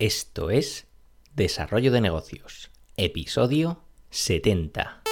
Esto es Desarrollo de Negocios, episodio 70.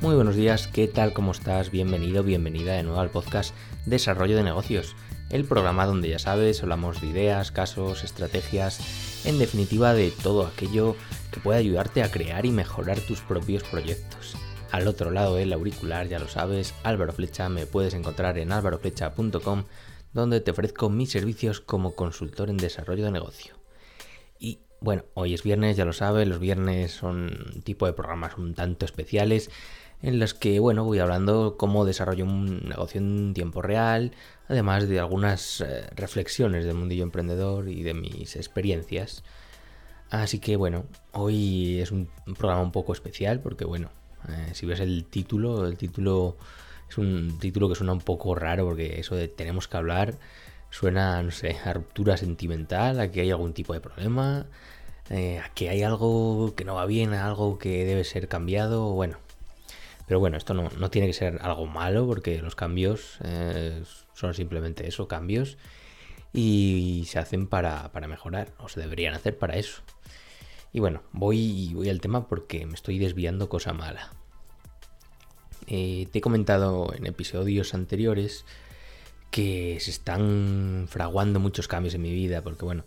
Muy buenos días, ¿qué tal? ¿Cómo estás? Bienvenido, bienvenida de nuevo al podcast Desarrollo de Negocios, el programa donde ya sabes, hablamos de ideas, casos, estrategias, en definitiva de todo aquello que puede ayudarte a crear y mejorar tus propios proyectos. Al otro lado del auricular, ya lo sabes, Álvaro Flecha, me puedes encontrar en álvaroflecha.com, donde te ofrezco mis servicios como consultor en desarrollo de negocio. Y bueno, hoy es viernes, ya lo sabes, los viernes son un tipo de programas un tanto especiales en los que, bueno, voy hablando cómo desarrollo un negocio en tiempo real, además de algunas eh, reflexiones del mundillo emprendedor y de mis experiencias. Así que, bueno, hoy es un programa un poco especial porque, bueno, eh, si ves el título, el título es un título que suena un poco raro porque eso de tenemos que hablar suena, no sé, a ruptura sentimental, a que hay algún tipo de problema, eh, a que hay algo que no va bien, a algo que debe ser cambiado, bueno, pero bueno, esto no, tiene que ser algo malo porque los cambios eh, son simplemente eso, cambios. Y se hacen para, mejorar, o se deberían hacer para eso. Y bueno, voy, voy al tema porque me estoy desviando cosa mala. Eh, te he comentado en episodios anteriores que se están fraguando muchos cambios en mi vida, porque bueno,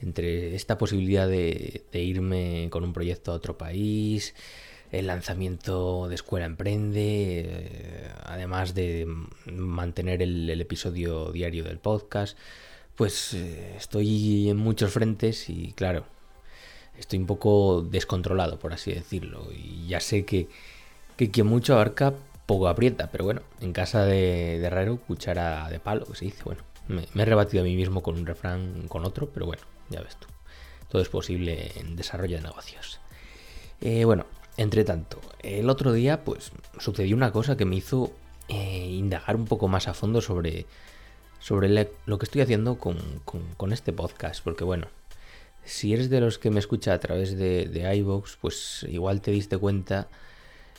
entre esta posibilidad de irme con un proyecto a otro país, el lanzamiento de Escuela Emprende, eh, además de mantener el, episodio diario del podcast, pues eh, estoy en muchos frentes y claro, estoy un poco descontrolado, por así decirlo, y ya sé que, que quien mucho abarca, poco aprieta, pero bueno, en casa de, de Herrero, cuchara de palo, se dice, bueno, me, he rebatido a mí mismo con un refrán, con otro, pero bueno, ya ves tú, todo es posible en desarrollo de negocios. Eh, bueno, entre tanto, el otro día pues sucedió una cosa que me hizo eh, indagar un poco más a fondo sobre, sobre lo que estoy haciendo con, este podcast, porque bueno, si eres de los que me escucha a través de, de iVoox, pues igual te diste cuenta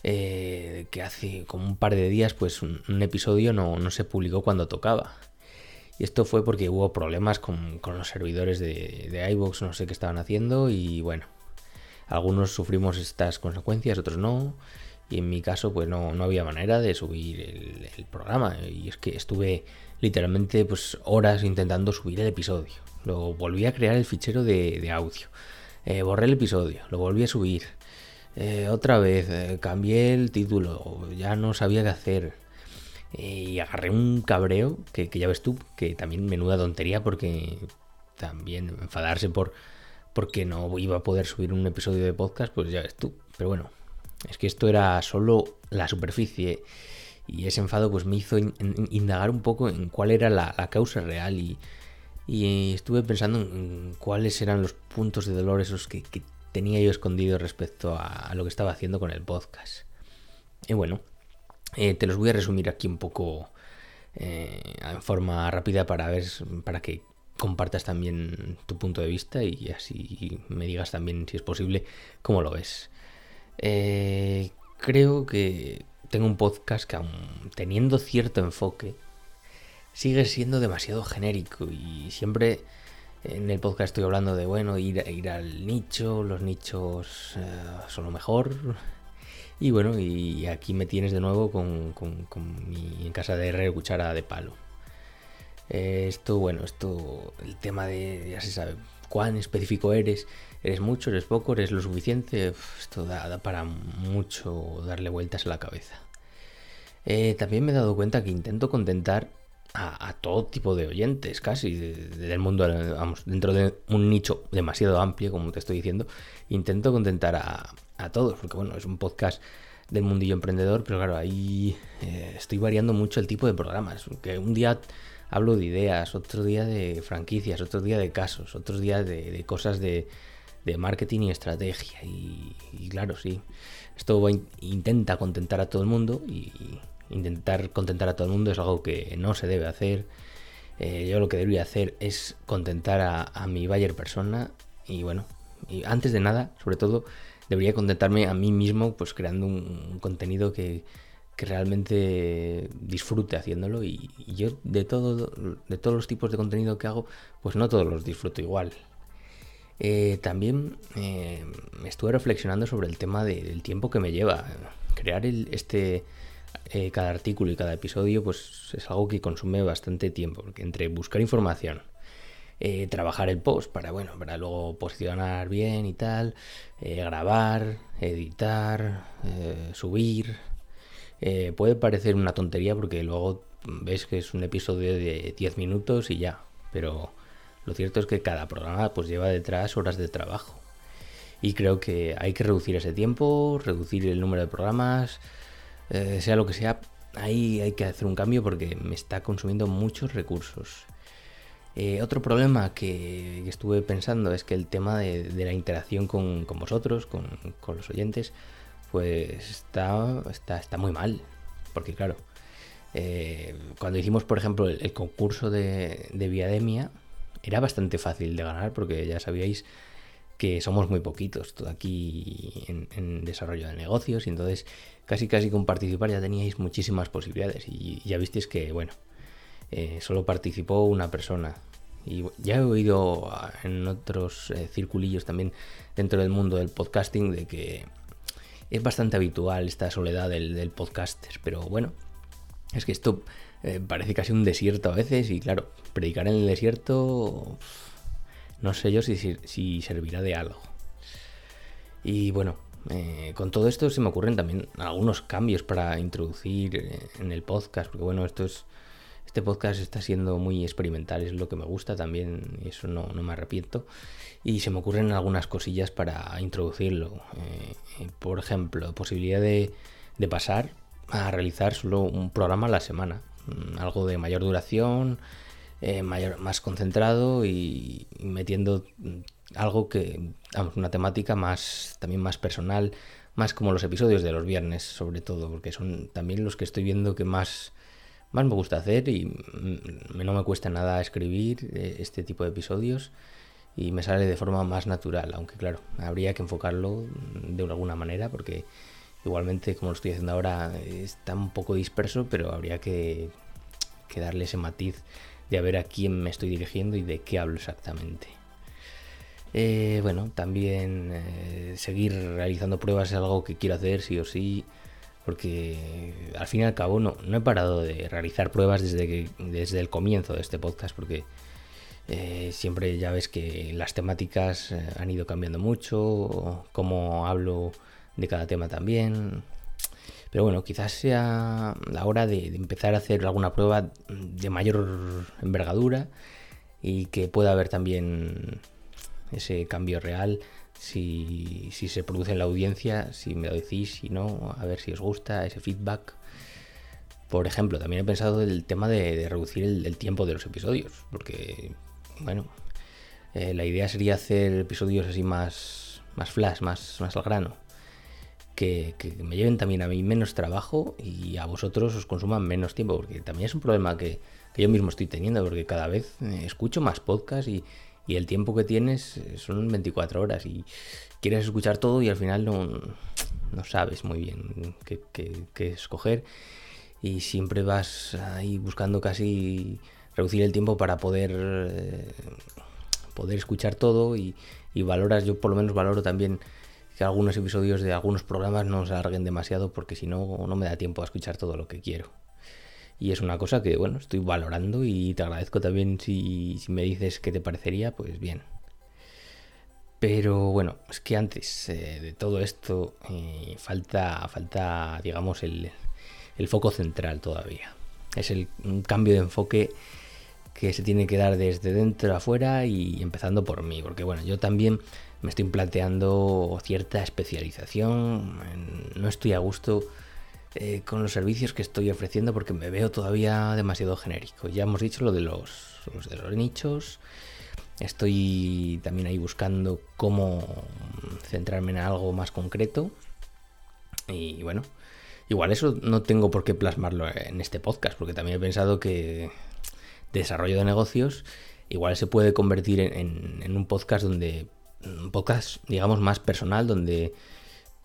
eh, que hace como un par de días pues un, episodio no, se publicó cuando tocaba. Y esto fue porque hubo problemas con, los servidores de, de iVoox, no sé qué estaban haciendo y bueno, algunos sufrimos estas consecuencias, otros no. Y en mi caso, pues no, había manera de subir el, programa. Y es que estuve literalmente pues horas intentando subir el episodio. Luego volví a crear el fichero de, audio. Eh, borré el episodio, lo volví a subir. Eh, otra vez, eh, cambié el título, ya no sabía qué hacer. y agarré un cabreo, que, que, ya ves tú, que también menuda tontería porque también enfadarse por, porque no iba a poder subir un episodio de podcast, pues ya ves tú. Pero bueno, es que esto era solo la superficie y ese enfado pues me hizo indagar un poco en cuál era la, causa real y, estuve pensando en, cuáles eran los puntos de dolor esos que, tenía yo escondido respecto a, lo que estaba haciendo con el podcast. Y bueno, eh, te los voy a resumir aquí un poco eh, en forma rápida para ver para que compartas también tu punto de vista y así me digas también, si es posible, cómo lo ves. Eh, creo que tengo un podcast que, aun teniendo cierto enfoque, sigue siendo demasiado genérico y siempre en el podcast estoy hablando de, bueno, ir, ir al nicho, los nichos eh, son lo mejor. Y bueno, y aquí me tienes de nuevo con, mi en casa de R cuchara de palo. Eh, esto, bueno, esto, el tema de, ya se sabe, cuán específico eres, eres mucho, eres poco, eres lo suficiente, esto da, para mucho darle vueltas a la cabeza. Eh, también me he dado cuenta que intento contentar a, todo tipo de oyentes, casi, del mundo, vamos, dentro de un nicho demasiado amplio, como te estoy diciendo, intento contentar a, todos, porque bueno, es un podcast del mundillo emprendedor, pero claro, ahí eh, estoy variando mucho el tipo de programas, que un día hablo de ideas, otro día de franquicias, otro día de casos, otros días de, cosas de, marketing y estrategia. Y, claro, sí, esto intenta contentar a todo el mundo y intentar contentar a todo el mundo es algo que no se debe hacer. Eh, yo lo que debería hacer es contentar a, mi buyer persona y bueno, y antes de nada, sobre todo, debería contentarme a mí mismo pues creando un, contenido que, realmente disfrute haciéndolo y, yo de todo de todos los tipos de contenido que hago pues no todos los disfruto igual eh, también eh, estuve reflexionando sobre el tema del tiempo que me lleva crear este eh, cada artículo y cada episodio pues es algo que consume bastante tiempo porque entre buscar información eh, trabajar el post para, bueno, para luego posicionar bien y tal, eh, grabar, editar, subir. puede parecer una tontería porque luego ves que es un episodio de 10 minutos y ya, pero lo cierto es que cada programa pues lleva detrás horas de trabajo. Y creo que hay que reducir ese tiempo, reducir el número de programas, sea lo que sea, ahí hay que hacer un cambio porque me está consumiendo muchos recursos. Eh, otro problema que, estuve pensando es que el tema de, la interacción con, vosotros, con, los oyentes, pues está, está, está muy mal. Porque claro, eh, cuando hicimos, por ejemplo, el, concurso de, Viademia, era bastante fácil de ganar porque ya sabíais que somos muy poquitos aquí en, desarrollo de negocios y entonces casi casi con participar ya teníais muchísimas posibilidades y ya visteis que, bueno, eh, solo participó una persona. Y ya he oído en otros eh, circulillos también dentro del mundo del podcasting de que es bastante habitual esta soledad del, podcaster. Pero bueno, es que esto eh, parece casi un desierto a veces y claro, predicar en el desierto no sé yo si, si servirá de algo. Y bueno, con todo esto se me ocurren también algunos cambios para introducir en el podcast, porque bueno, esto es este podcast está siendo muy experimental, es lo que me gusta también, eso no, me arrepiento. Y se me ocurren algunas cosillas para introducirlo. Eh, por ejemplo, posibilidad de, pasar a realizar solo un programa a la semana, mm, algo de mayor duración, eh, más concentrado y, metiendo mm, algo que, una temática más, también más personal, más como los episodios de los viernes, sobre todo, porque son también los que estoy viendo que más más me gusta hacer y no me cuesta nada escribir eh, este tipo de episodios y me sale de forma más natural, aunque claro, habría que enfocarlo de alguna manera porque igualmente como lo estoy haciendo ahora está un poco disperso, pero habría que, darle ese matiz de a ver a quién me estoy dirigiendo y de qué hablo exactamente. Eh, bueno, también eh, seguir realizando pruebas es algo que quiero hacer sí o sí porque al fin y al cabo no, no he parado de realizar pruebas desde, que, desde el comienzo de este podcast, porque eh, siempre ya ves que las temáticas han ido cambiando mucho, cómo hablo de cada tema también. Pero bueno, quizás sea la hora de, empezar a hacer alguna prueba de mayor envergadura y que pueda haber también ese cambio real si, se produce en la audiencia, si me lo decís, si no, a ver si os gusta ese feedback. Por ejemplo, también he pensado el tema de, reducir el, tiempo de los episodios, porque, bueno, eh, la idea sería hacer episodios así más, más flash, más, más al grano. Que, me lleven también a mí menos trabajo y a vosotros os consuman menos tiempo, porque también es un problema que, yo mismo estoy teniendo, porque cada vez eh, escucho más podcasts y, y el tiempo que tienes eh, son 24 horas y quieres escuchar todo y al final no, no sabes muy bien qué, escoger. Y siempre vas ahí buscando casi reducir el tiempo para poder eh, poder escuchar todo y, y, valoras yo por lo menos valoro también que algunos episodios de algunos programas no se alarguen demasiado porque si no no me da tiempo a escuchar todo lo que quiero y es una cosa que, bueno, estoy valorando y te agradezco también si, me dices qué te parecería, pues bien. Pero bueno, es que antes eh, de todo esto eh, falta, falta, digamos, el, el, foco central todavía. Es el, un cambio de enfoque que se tiene que dar desde dentro a afuera y empezando por mí, porque bueno, yo también me estoy planteando cierta especialización, no estoy a gusto eh, con los servicios que estoy ofreciendo porque me veo todavía demasiado genérico. Ya hemos dicho lo de los, de los nichos. Estoy también ahí buscando cómo centrarme en algo más concreto. Y bueno, igual eso no tengo por qué plasmarlo en este podcast, porque también he pensado que desarrollo de negocios igual se puede convertir en, un podcast donde un podcast digamos más personal donde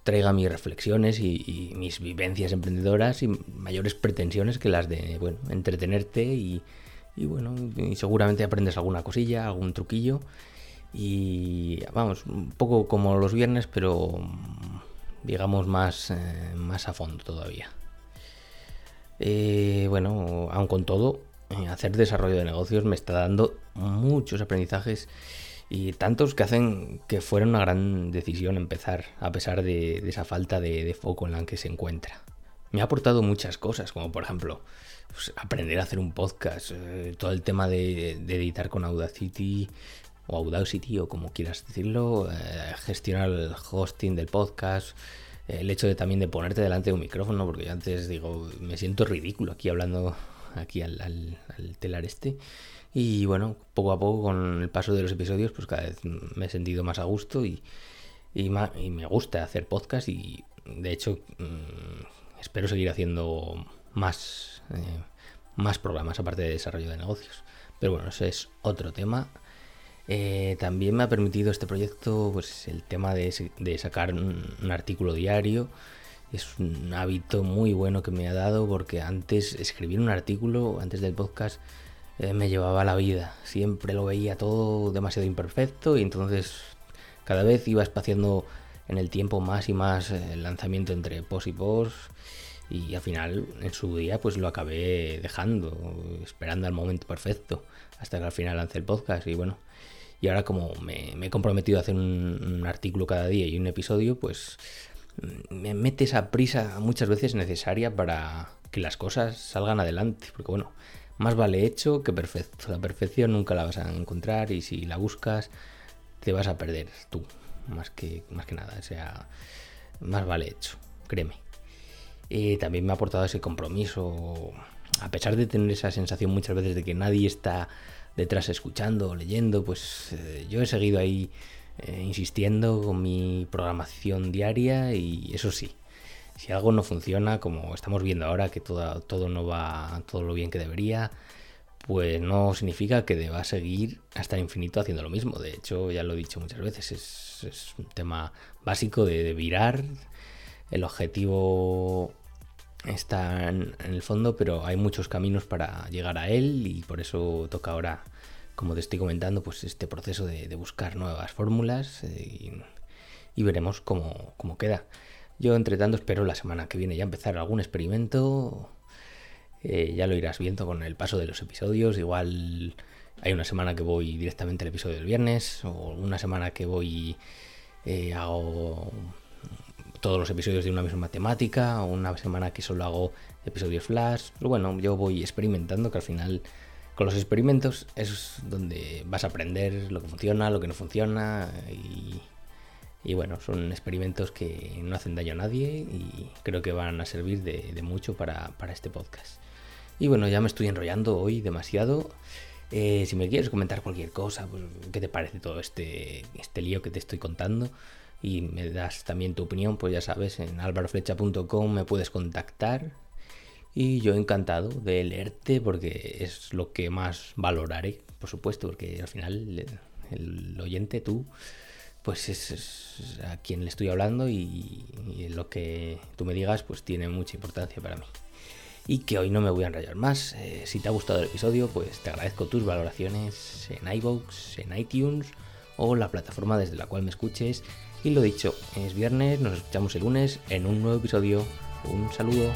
traiga mis reflexiones y, mis vivencias emprendedoras y mayores pretensiones que las de, bueno, entretenerte y, bueno, seguramente aprendes alguna cosilla, algún truquillo y vamos, un poco como los viernes, pero digamos más, eh, más a fondo todavía. Eh, bueno, aun con todo, hacer desarrollo de negocios me está dando muchos aprendizajes y tantos que hacen que fuera una gran decisión empezar a pesar de, esa falta de, foco en la que se encuentra. Me ha aportado muchas cosas, como por ejemplo pues, aprender a hacer un podcast, todo el tema de, editar con Audacity, o Audacity o como quieras decirlo, eh, gestionar el hosting del podcast, el hecho de también de ponerte delante de un micrófono, porque yo antes digo, me siento ridículo aquí hablando aquí al, telar este. Y bueno, poco a poco con el paso de los episodios, pues cada vez me he sentido más a gusto y, y, me gusta hacer podcast y de hecho mm, espero seguir haciendo más, eh, más programas aparte de desarrollo de negocios. Pero bueno, ese es otro tema. Eh, también me ha permitido este proyecto pues el tema de, sacar un, artículo diario. Es un hábito muy bueno que me ha dado porque antes escribir un artículo, antes del podcast, eh, me llevaba la vida. Siempre lo veía todo demasiado imperfecto y entonces cada vez iba espaciando en el tiempo más y más eh, el lanzamiento entre post y post y al final en su día pues lo acabé dejando, esperando al momento perfecto hasta que al final lancé el podcast y bueno, y ahora como me, he comprometido a hacer un, artículo cada día y un episodio, pues me mete esa prisa muchas veces necesaria para que las cosas salgan adelante. Porque bueno, más vale hecho que perfecto. La perfección nunca la vas a encontrar y si la buscas te vas a perder tú. Más que, más que nada. O sea, más vale hecho, créeme. y también me ha aportado ese compromiso. A pesar de tener esa sensación muchas veces de que nadie está detrás escuchando, leyendo, pues eh, yo he seguido ahí eh, insistiendo con mi programación diaria y eso sí, si algo no funciona, como estamos viendo ahora que todo, todo no va todo lo bien que debería, pues no significa que deba seguir hasta el infinito haciendo lo mismo. De hecho, ya lo he dicho muchas veces, es, un tema básico de, de virar. El objetivo está en, el fondo, pero hay muchos caminos para llegar a él y por eso toca ahora, como te estoy comentando, pues este proceso de, buscar nuevas fórmulas eh, y, veremos cómo, queda. Yo, entre tanto, espero la semana que viene ya empezar algún experimento. Eh, ya lo irás viendo con el paso de los episodios. Igual hay una semana que voy directamente al episodio del viernes, o una semana que voy eh, hago todos los episodios de una misma temática, o una semana que solo hago episodios flash. Pero bueno, yo voy experimentando, que al final con los experimentos es donde vas a aprender lo que funciona, lo que no funciona y, bueno, son experimentos que no hacen daño a nadie y creo que van a servir de, mucho para, este podcast. Y bueno, ya me estoy enrollando hoy demasiado. Eh, si me quieres comentar cualquier cosa, pues, ¿qué te parece todo este, este lío que te estoy contando? y me das también tu opinión, pues ya sabes, en alvaroflecha.com me puedes contactar y yo encantado de leerte porque es lo que más valoraré, por supuesto, porque al final el, oyente, tú, pues es, a quien le estoy hablando y, lo que tú me digas pues tiene mucha importancia para mí. Y que hoy no me voy a enrollar más. Eh, si te ha gustado el episodio, pues te agradezco tus valoraciones en iVoox, en iTunes o la plataforma desde la cual me escuches y lo dicho, es viernes, nos escuchamos el lunes en un nuevo episodio. Un saludo.